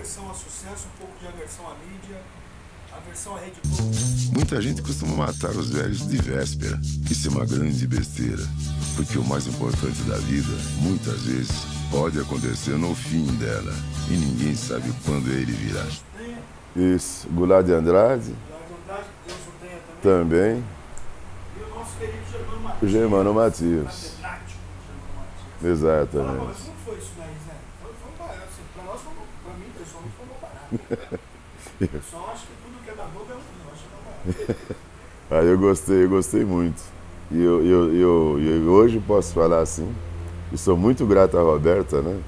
aversão ao sucesso, um pouco de aversão à mídia, aversão à Rede Globo. Muita gente costuma matar os velhos de véspera. Isso é uma grande besteira. Porque o mais importante da vida, muitas vezes, pode acontecer no fim dela. E ninguém sabe quando ele virá. Isso. Goulart de Andrade que Deus o tenha também. também. E o nosso querido Germano O Matias. Germano Matias. Fala, Exatamente. mas como foi isso daí, Zé? Foi, foi um barato. Assim, pra nós, foi, um- pra mim, pessoalmente, foi barato. O pessoal acha que tudo que é da é. Eu acho que. Aí eu gostei, eu gostei muito. E eu, eu, eu, eu hoje posso falar assim, e sou muito grato à Roberta, né?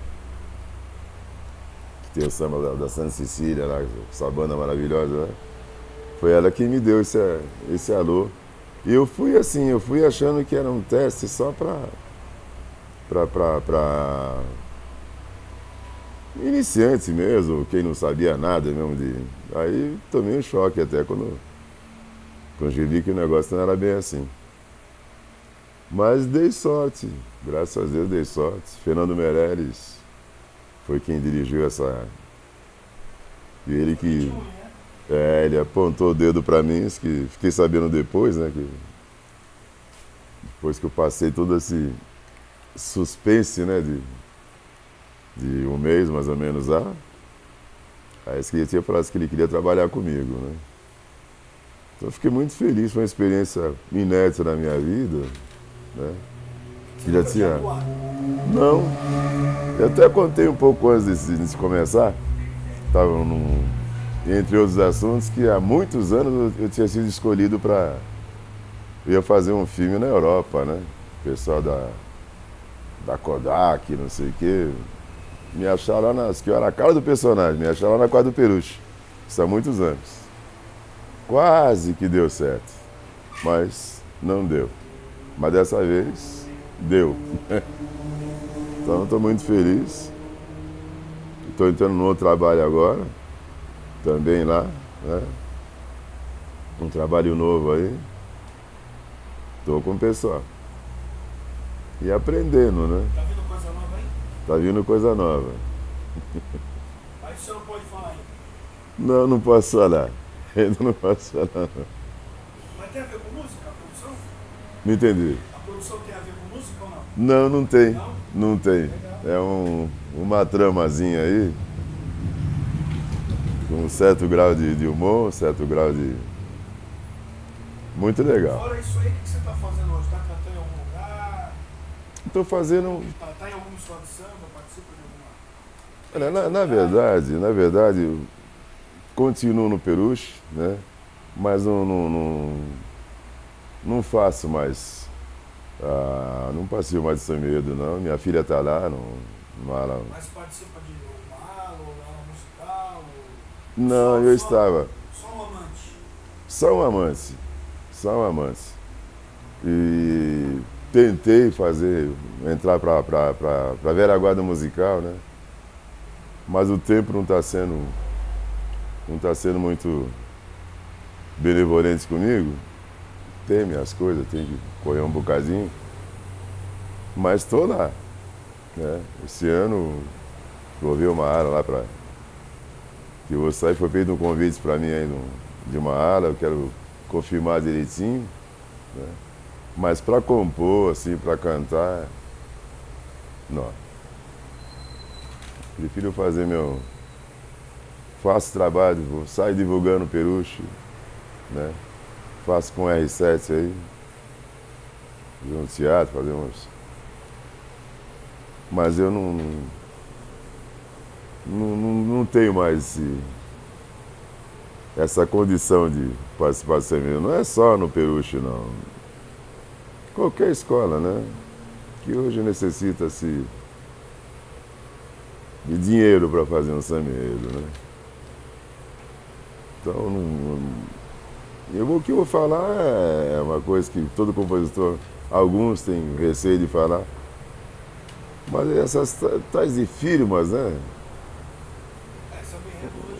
Que tem o samba da, da Santa Cecília lá, essa banda maravilhosa, né? Foi ela que me deu esse, esse alô. E eu fui assim, eu fui achando que era um teste só pra. pra. Iniciante mesmo, quem não sabia nada mesmo de. Aí tomei um choque até quando quando eu vi que o negócio não era bem assim. Mas dei sorte, graças a Deus dei sorte. Fernando Meirelles foi quem dirigiu essa. E ele que. É, ele apontou o dedo pra mim, que fiquei sabendo depois, né? Que, depois que eu passei todo esse suspense, né? De, de um mês mais ou menos lá. Aí ele tinha falado que ele queria trabalhar comigo, né? Então eu fiquei muito feliz, foi uma experiência inédita na minha vida, né? Que já tinha. Não. Eu até contei um pouco antes de, de começar. Estava num, entre outros assuntos, que há muitos anos eu, eu tinha sido escolhido para. Eu ia fazer um filme na Europa, né? O pessoal da, da Kodak, não sei o quê. Me acharam lá nas. que eu era a cara do personagem, me acharam lá na quadra do Peruche. Isso há muitos anos. Quase que deu certo, mas não deu. Mas dessa vez deu. Então estou muito feliz. Estou entrando no outro trabalho agora, também lá, né? Um trabalho novo aí. Estou com o pessoal. E aprendendo, né? Tá vindo coisa nova nova. Aí você não pode falar ainda. Não, não posso falar. Ainda não posso falar. não. Mas tem a ver com música, a produção? Não entendi. A produção tem a ver com música ou não? Não, não tem. Não? Não tem. É um, uma tramazinha aí. Com um certo grau de, de humor, um certo grau de. Muito legal. Fora isso aí, o que você tá fazendo hoje? Tá cantando em algum? Estou fazendo. Tá, tá em alguma escola de samba? Participa de alguma? Olha, na, na verdade, na verdade, continuo no Peruche, né? Mas não, não, não, não faço mais. ah, não passeio mais de São Medo, não. Minha filha está lá, não, não há lá. Mas participa de uma ou aula musical? Ou... Não, Só- eu só- estava. Só um amante. Só um amante. Só um amante. E tentei fazer, entrar para a guarda musical, né? Mas o tempo não está sendo. não está sendo muito benevolente comigo. Tem minhas coisas, tem que correr um bocadinho. Mas estou lá. Né? Esse ano ver uma área lá para. Que eu vou sair, foi feito um convite para mim aí de uma ala, eu quero confirmar direitinho. né? Mas para compor, assim, para cantar, não. Prefiro fazer meu. Faço trabalho, saio divulgando peruche, né? Faço com R7 aí. Fazer um teatro, fazer uns. Mas eu não. Não, não, não tenho mais esse, essa condição de participar do seminário. Não é só no Peruche, não. Qualquer escola, né? Que hoje necessita-se de dinheiro para fazer um seminário, né? Então, eu, o que eu vou falar é uma coisa que todo compositor, alguns têm receio de falar, mas essas ta- tais de firmas, né?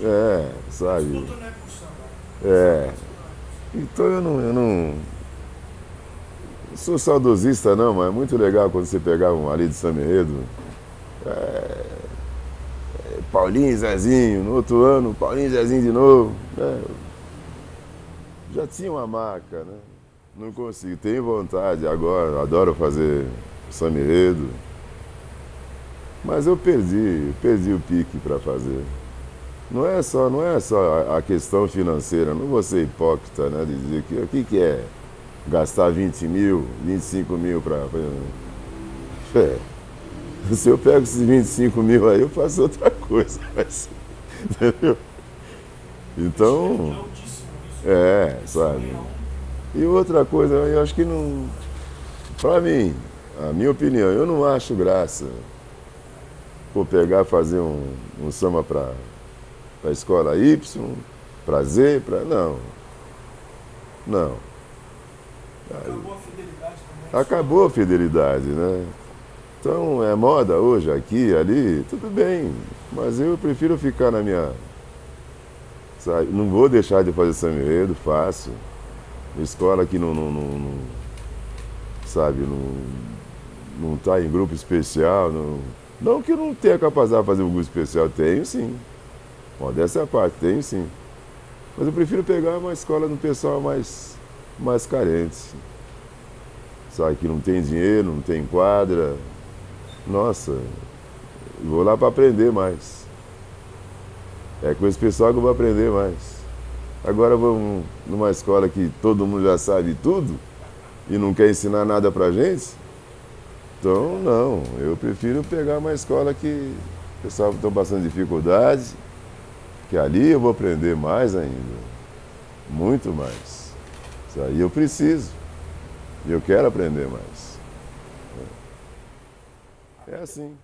É. É, sabe? É samba. É. Então eu não, eu não. Sou saudosista não, mas é muito legal quando você pegava um ali de Samba Enredo. É, Paulinho e Zezinho, no outro ano, Paulinho e Zezinho de novo. Né? Já tinha uma marca, né? Não consigo, tenho vontade agora, adoro fazer samba. Mas eu perdi, perdi o pique para fazer. Não é só, não é só a questão financeira, não vou ser hipócrita, né? De dizer que o que, que é gastar 20 mil, 25 mil para. É. Se eu pego esses 25 mil aí, eu faço outra coisa. Mas, entendeu? Então. É, sabe? E outra coisa, eu acho que não. Para mim, a minha opinião, eu não acho graça por pegar fazer um, um samba para a escola Y, para Z, para. Não. Não. Acabou a fidelidade também. Acabou a fidelidade, né? Então é moda hoje, aqui, ali, tudo bem. Mas eu prefiro ficar na minha. Sabe? Não vou deixar de fazer samba enredo, faço. Escola que não, não, não, não sabe, não, não tá em grupo especial. Não, não que eu não tenha capacidade de fazer um grupo especial, tenho sim. Modéstia é a parte, tenho sim. Mas eu prefiro pegar uma escola no pessoal mais, mais carente. Sabe, que não tem dinheiro, não tem quadra. Nossa, vou lá para aprender mais. É com esse pessoal que eu vou aprender mais. Agora vamos numa escola que todo mundo já sabe tudo e não quer ensinar nada pra gente. Então, não, eu prefiro pegar uma escola que o pessoal está passando dificuldade, que ali eu vou aprender mais ainda, muito mais. Aí eu preciso, eu quero aprender mais. É assim.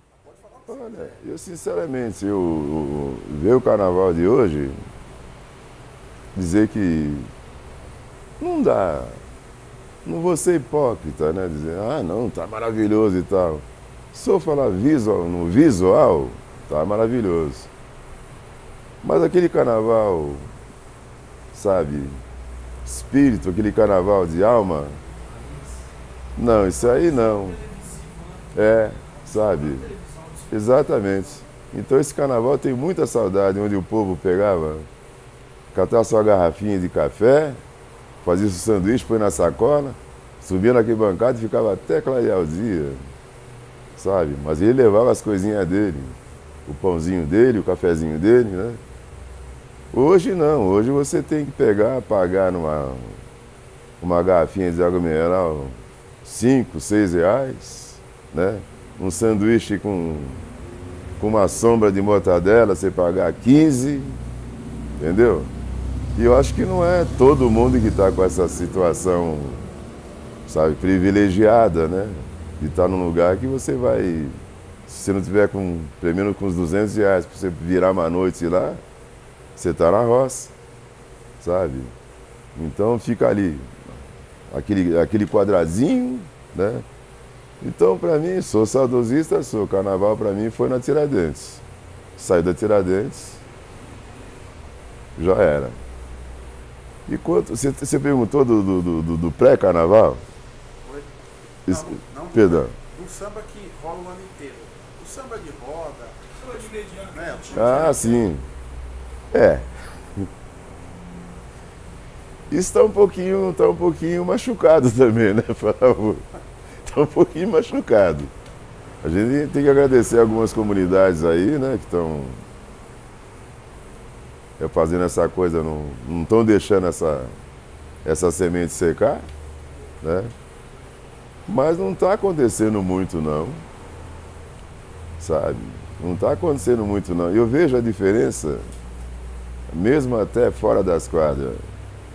Olha, eu sinceramente, eu, eu ver o carnaval de hoje, dizer que não dá. Não vou ser hipócrita, né? Dizer, ah não, tá maravilhoso e tal. Se eu falar visual, no visual, tá maravilhoso. Mas aquele carnaval, sabe, espírito, aquele carnaval de alma, não, isso aí não. É, sabe? Exatamente. Então esse carnaval tem muita saudade, onde o povo pegava catar sua garrafinha de café, fazia o sanduíche, põe na sacola, subia naquele bancada e ficava até clarear o dia, sabe? Mas ele levava as coisinhas dele, o pãozinho dele, o cafezinho dele, né? Hoje não, hoje você tem que pegar, pagar numa uma garrafinha de água mineral, cinco, seis reais, né? Um sanduíche com, com uma sombra de mortadela, você pagar 15, entendeu? E eu acho que não é todo mundo que está com essa situação, sabe, privilegiada, né? De estar tá num lugar que você vai, se você não tiver com, pelo menos com uns 200 reais para você virar uma noite lá, você está na roça, sabe? Então fica ali, aquele, aquele quadradinho, né? Então, para mim, sou saudosista, sou. Carnaval, para mim, foi na Tiradentes. Saí da Tiradentes, já era. E quanto. Você, você perguntou do, do, do, do pré-carnaval? Não, não Perdão. do samba que rola o ano inteiro. O samba de roda, samba de mediano, né? Ah, sim. É. Está um pouquinho, tá um pouquinho machucado também, né? Está um pouquinho machucado. A gente tem que agradecer algumas comunidades aí, né, que estão é, fazendo essa coisa, não estão deixando essa, essa semente secar, né? Mas não está acontecendo muito não, sabe? Não está acontecendo muito não. Eu vejo a diferença, mesmo até fora das quadras.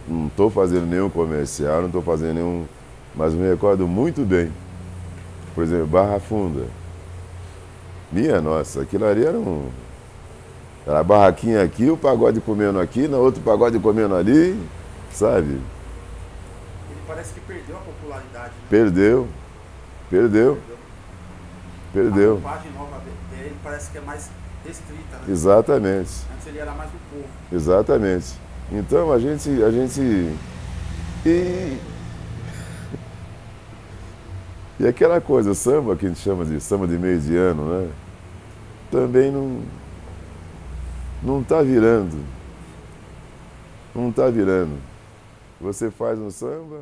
Não estou fazendo nenhum comercial, não estou fazendo nenhum. Mas me recordo muito bem. Por exemplo, Barra Funda. Minha nossa, aquilo ali era um. Era a barraquinha aqui, o pagode comendo aqui, na outro pagode comendo ali, sabe? Ele parece que perdeu a popularidade. Né? Perdeu. Perdeu. Perdeu. A roupagem nova de- dele parece que é mais restrita, né? Exatamente. Antes ele era mais do povo. Exatamente. Então a gente. A gente e, e aquela coisa, samba que a gente chama de samba de meio de ano, né? Também não, Não está virando. Não está virando. Você faz um samba.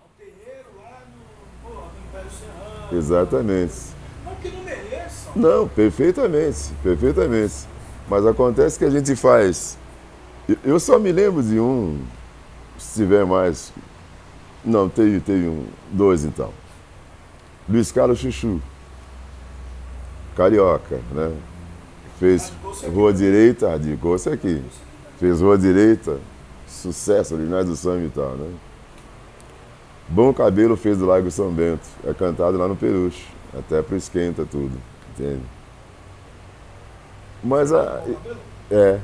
Ao terreiro lá no, pô, no Império Serrano. Exatamente. Não que não mereçam. Não, perfeitamente, perfeitamente. Mas acontece que a gente faz. Eu- só me lembro de um, se tiver mais. Não, teve, teve um, dois então. Luiz Carlos Chuchu. Carioca, né? Fez rua direita, radicou-se aqui. Fez rua direita, sucesso, originais do samba e tal, né? Bom Cabelo fez do Lago São Bento. É cantado lá no Peruche. Até pro esquenta tudo. Entende? Mas a. É.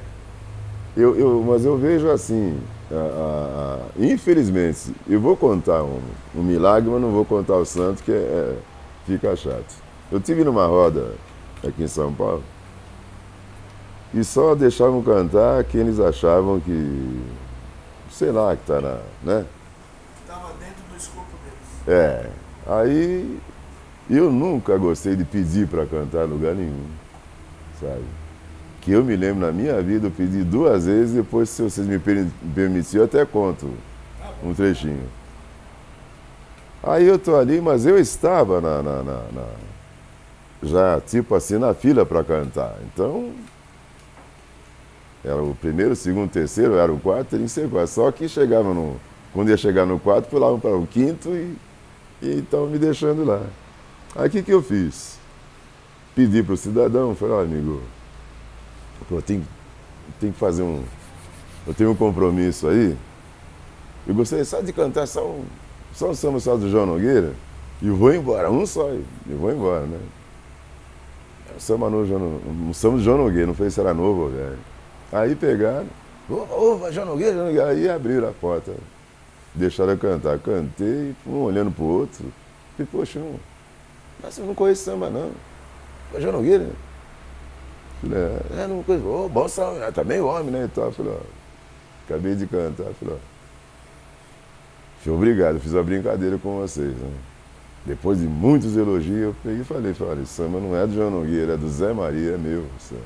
Eu, eu, mas eu vejo assim. a- a- infelizmente, eu vou contar um, um milagre, mas não vou contar o santo, que é, é- fica chato. Eu tive numa roda aqui em São Paulo e só deixavam cantar quem eles achavam que. Sei lá, que tá na. né? Estava dentro do escopo deles. É, aí eu nunca gostei de pedir para cantar em lugar nenhum, sabe? Que eu me lembro na minha vida, eu pedi duas vezes, depois, se vocês me per- permitirem, eu até conto um trechinho. Aí eu tô ali, mas eu estava na, na- na- na- já tipo assim na fila para cantar. Então era o primeiro, o segundo, o terceiro, era o quarto, era em sequência. Só que chegava no. Quando ia chegar no quarto, pulavam para o quinto e e estavam me deixando lá. Aí o que, que eu fiz? Pedi para o cidadão, falei, ó amigo, pô, tem, tem que fazer um. Eu tenho um compromisso aí. Eu gostaria só de cantar só um, só um samba só do João Nogueira e vou embora, um só, e vou embora, né? Um samba, no, João No- um samba do João Nogueira, não sei se era novo ou velho. Aí pegaram, ô, ô, João Nogueira, João Nogueira, aí abriram a porta. Deixaram eu cantar. Cantei, um olhando pro outro. Falei, poxa, não, mas eu não conheço samba, não. Ô, João Nogueira. Falei, é, é, não conheço. Ô, bom samba, é, também homem, né? E tal. Falei, ó, acabei de cantar. Falei, ó, obrigado, fiz uma brincadeira com vocês, né? Depois de muitos elogios, eu peguei e falei, falei, samba não é do João Nogueira, é do Zé Maria, é meu. Samba.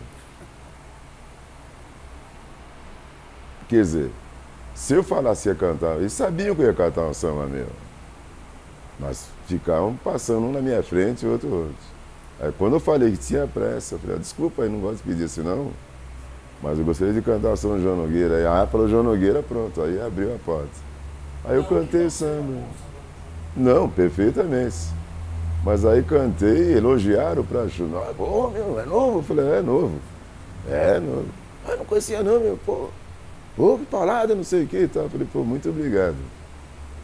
Quer dizer, se eu falasse ia cantar, eles sabiam que eu ia cantar um samba meu. Mas ficavam passando um na minha frente e outro outro. Aí quando eu falei que tinha pressa, eu falei, ah, desculpa aí, não gosto de pedir assim não. Mas eu gostaria de cantar o São João Nogueira. Aí, ah, falou João Nogueira, pronto. Aí abriu a porta. Aí eu cantei o samba. Não, perfeitamente. Mas aí cantei, elogiaram pra Chuchu. Pô, meu, é novo? Eu falei, é novo. É novo. Ah, não conhecia não, meu, pô. Pô, que palavra, não sei o que e tal. Eu falei, pô, muito obrigado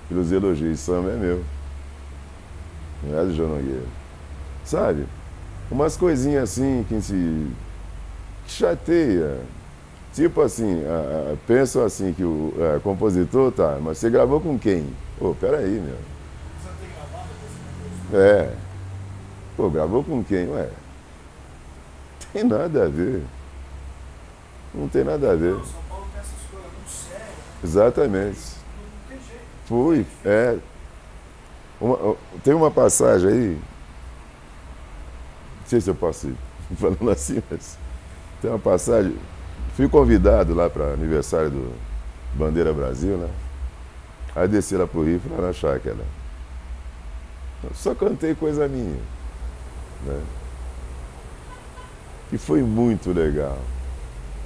pelos elogios. Samba é meu. Não é do João Nogueira. Sabe? Umas coisinhas assim que se que chateia. Tipo assim, a, a, penso assim que o a, compositor, tá, mas você gravou com quem? Pô, peraí, meu. É. Pô, gravou com quem? Ué. Tem nada a ver. Não tem nada a ver. Não, São Paulo tem essas coisas muito sérias. Exatamente. Não tem jeito. Fui, é. Uma- tem uma passagem aí. Não sei se eu posso ir falando assim, mas tem uma passagem. Fui convidado lá para aniversário do Bandeira Brasil, né? Aí desci lá pro Rio, fui lá na chácara. Só cantei coisa minha. Né? E foi muito legal.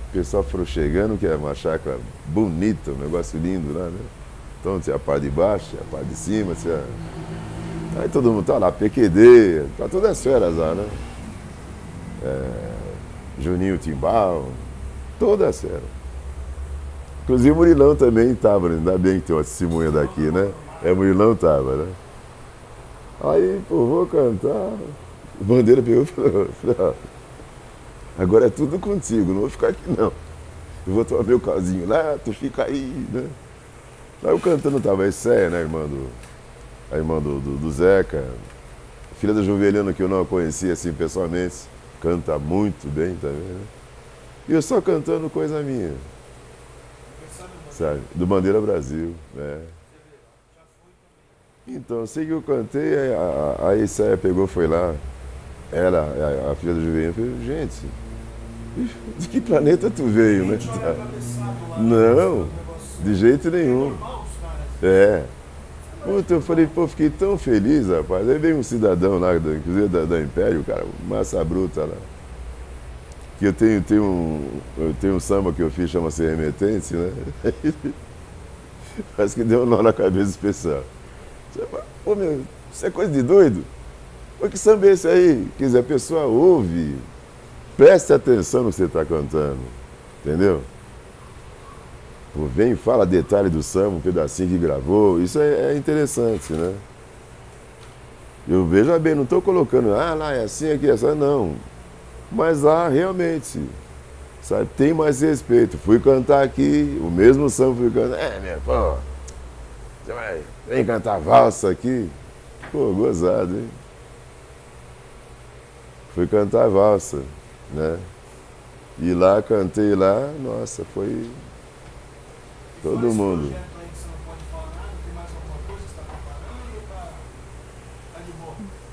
O pessoal foram chegando, que é uma chácara bonita, um negócio lindo lá, né? Então tinha a parte de baixo, tinha a parte de cima, tinha. Aí todo mundo tá lá, PQD, tá todas as feras lá, né? É, Juninho Timbal, todas as feras. Inclusive o Murilão também estava, né? ainda bem que tem uma testemunha daqui, né? É, Murilão tava, né? Aí, pô, vou cantar. O Bandeira pegou e falou, agora é tudo contigo, não vou ficar aqui não. Eu vou tomar meu calzinho lá, tu fica aí, né? Aí eu cantando tava a Esséia, né, irmã do, a irmã do, do, do Zeca, filha da Juveliano que eu não a conhecia assim pessoalmente, canta muito bem também, né? E eu só cantando coisa minha, sabe? Do Bandeira Brasil, né? Então, sei que eu cantei, a, a pegou, foi lá, ela, a, a filha do Juvenil, falou, gente, De que planeta tu veio, né? Não, de jeito nenhum. É. Puta, eu falei, pô, fiquei tão feliz, rapaz. Aí veio um cidadão lá, inclusive da, da Império, cara, massa bruta lá. Que eu tenho, tenho, um, eu tenho um samba que eu fiz, chama-se Remetente, né? Parece que deu um nó na cabeça do pessoal. Pô, meu, isso é coisa de doido? Pô, que samba é esse aí? Quer dizer, a pessoa ouve, preste atenção no que você está cantando, entendeu? Vem e fala detalhe do samba, um pedacinho que gravou, isso é, é interessante, né? Eu veja bem, não estou colocando, ah, lá é assim, aqui é assim, não. Mas lá realmente, sabe, tem mais respeito. Fui cantar aqui, o mesmo samba fui cantar. É, minha, pô, você vai, vem cantar valsa aqui. Pô, gozado, hein? Fui cantar valsa, né? E lá, cantei lá, nossa, foi todo mundo.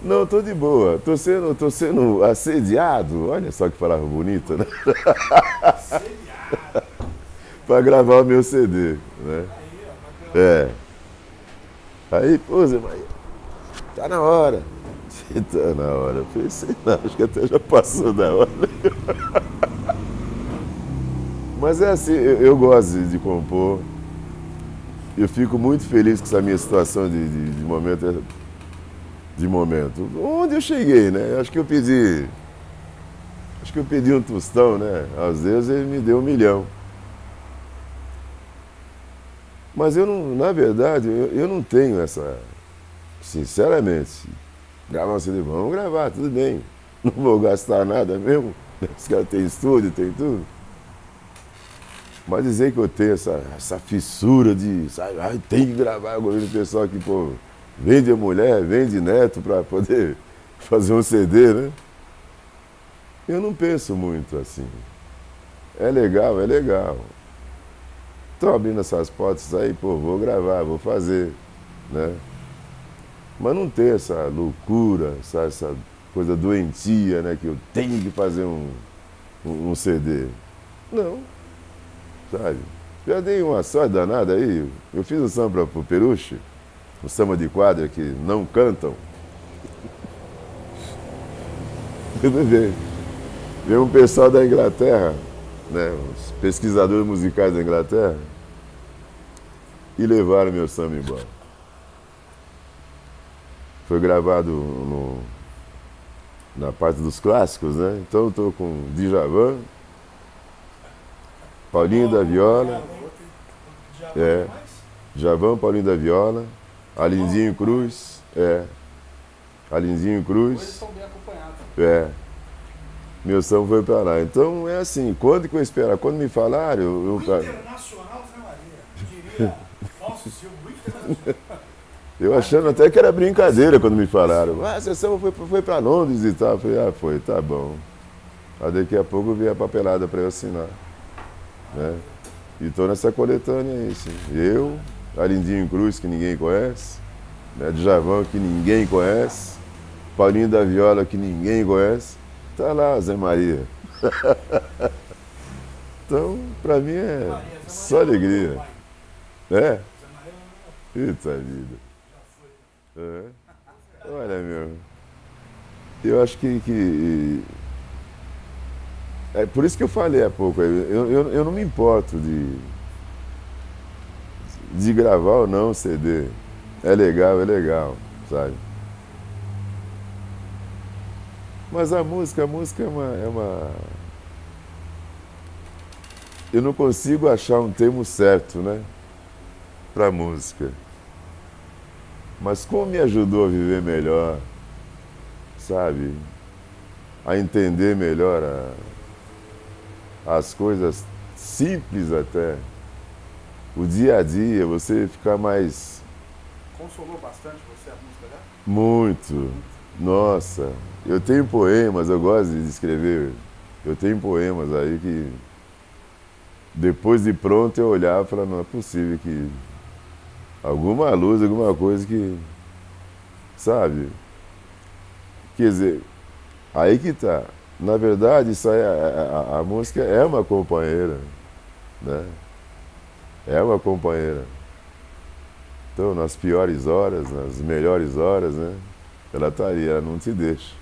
não tô de boa. Tô sendo, tô sendo assediado. Olha só que palavra bonita, né? Pra gravar o meu CD, né? É. Aí, pô, Zé Maria, tá na hora. Tá na hora. Pensei, não, acho que até já passou da hora. Mas é assim, eu, eu gosto de, de compor. Eu fico muito feliz com essa minha situação de, de, de momento. De momento. Onde eu cheguei, né? Acho que eu pedi. Acho que eu pedi um tostão, né? Às vezes ele me deu um milhão. Mas eu não, na verdade, eu, eu não tenho essa. Sinceramente, gravar um CD, vamos gravar, tudo bem. Não vou gastar nada mesmo. Os caras têm estúdio, tem tudo. Mas dizer que eu tenho essa, essa fissura de, sabe, ai, tem que gravar, gosto do pessoal que, pô, vende a mulher, vende neto para poder fazer um CD, né? Eu não penso muito assim. É legal, é legal. Estou abrindo essas portas aí, pô, vou gravar, vou fazer, né? Mas não tem essa loucura, essa, essa coisa doentia, né? Que eu tenho que fazer um, um, um CD. Não, sabe? Já dei uma sorte danada aí. Eu fiz um samba para o Peruche, um samba de quadra que não cantam. Tudo bem. Veio um pessoal da Inglaterra, né, os pesquisadores musicais da Inglaterra, e levaram meu samba embora. Foi gravado no, na parte dos clássicos, né? Então eu estou com Djavan, Paulinho da Viola, É. Djavan, Paulinho da Viola, Alinzinho Cruz, é, Alinzinho Cruz, estão bem acompanhados. é. Meu samba foi para lá. Então é assim, quando que eu esperar? Quando me falaram, eu, eu, Internacional Zé Maria. Diria Falso Silva, Internacional. eu achando até que era brincadeira quando me falaram. Ah, seu samba foi, foi para Londres e tal. Eu falei, ah, foi, tá bom. Aí daqui a pouco veio a papelada para eu assinar. Né? E tô nessa coletânea aí, sim. Eu, Arindinho Cruz, que ninguém conhece, né? Djavan, que ninguém conhece, Paulinho da Viola, que ninguém conhece. Tá lá, Zé Maria. então, pra mim é só Maria alegria. É? Zé Maria não- Eita vida. É. Olha, meu. Eu acho que, que. É por isso que eu falei há pouco. Eu, eu, eu não me importo de. de gravar ou não CD. É legal, é legal, sabe? Mas a música, a música é uma, é uma. Eu não consigo achar um termo certo, né? Pra música. Mas como me ajudou a viver melhor, sabe? A entender melhor a- as coisas simples até. O dia a dia, você ficar mais. Consolou bastante você a música dela? Muito. Nossa, eu tenho poemas, eu gosto de escrever. Eu tenho poemas aí que. Depois de pronto eu olhava e falava, não é possível que. Alguma luz, alguma coisa que. Sabe? Quer dizer, aí que tá. Na verdade, isso aí, a, a, a música é uma companheira, né? É uma companheira. Então, nas piores horas, nas melhores horas, né? Ela tá ali, ela não te deixa,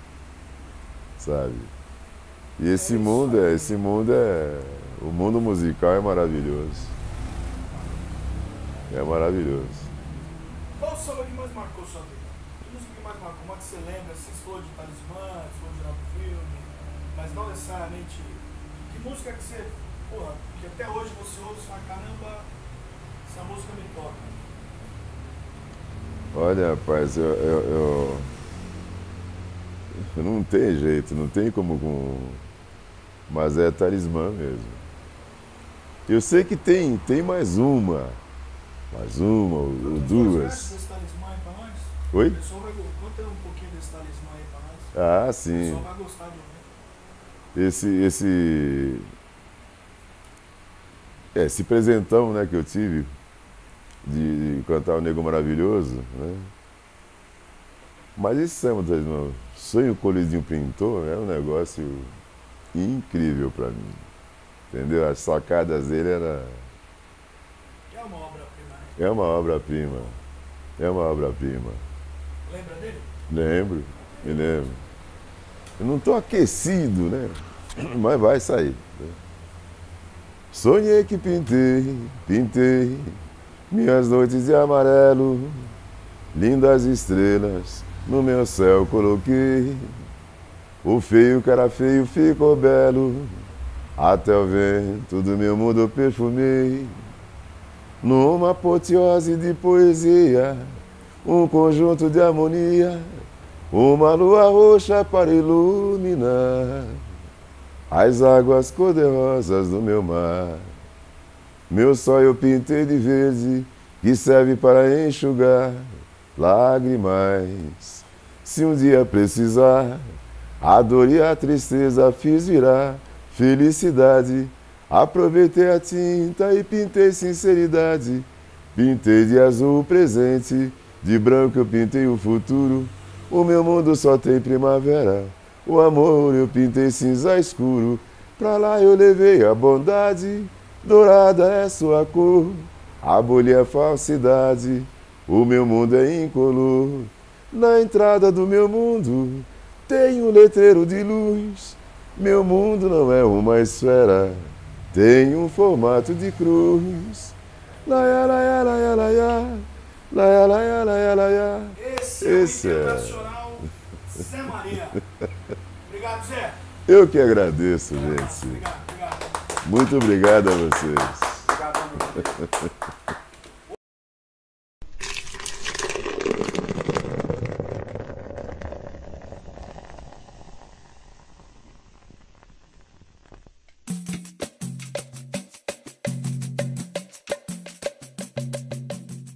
sabe? E esse É isso mundo é, esse mundo é, o mundo musical é maravilhoso. É maravilhoso. Qual o samba que mais marcou sua vida? Que música que mais marcou? Uma que você lembra, assim, se falou de talismã, falou de Filme, mas não necessariamente. Que música que você, porra, que até hoje você ouve e fala, caramba, essa música me toca. Olha, rapaz, eu, eu, eu- Não tem jeito, não tem como com. Mas é talismã mesmo. Eu sei que tem, tem mais uma. Mais uma, ou, ou duas. desse talismã aí pra nós? Oi? O pessoal vai go- Conta um pouquinho desse talismã aí pra nós. Ah, O sim. pessoal vai gostar de ouvir. Esse. Esse. É, esse presentão né, que eu tive de, de cantar o Nego Maravilhoso, né? Mas esse samba, Talismã, Sonho um Pintor, é um negócio incrível pra mim. Entendeu? As sacadas dele era. É uma obra-prima, né? É uma obra-prima. É uma obra-prima. Lembra dele? Lembro, me lembro. Eu não estou aquecido, né? Mas vai sair. né? Sonhei que pintei, pintei minhas noites de amarelo, lindas estrelas no meu céu coloquei. O feio que era feio ficou belo, até o vento do meu mundo eu perfumei. Numa apoteose de poesia, um conjunto de harmonia, uma lua roxa para iluminar as águas cor-de-rosas do meu mar. Meu sol eu pintei de verde, que serve para enxugar lágrimas. Se um dia precisar, a dor e a tristeza fiz virar felicidade. Aproveitei a tinta e pintei sinceridade. Pintei de azul o presente, de branco eu pintei o futuro. O meu mundo só tem primavera. O amor eu pintei cinza escuro. Pra lá eu levei a bondade, dourada é sua cor. Aboli a falsidade, o meu mundo é incolor. Na entrada do meu mundo tem um letreiro de luz. Meu mundo não é uma esfera, tem um formato de cruz. Laia, laia, laia, laia, laia, laia, laia, laia. Esse, é Esse o é. internacional Zé Maria. Obrigado, Zé. Eu que agradeço, abraço. gente. Obrigado, obrigado. Muito obrigado a vocês. Obrigado, meu.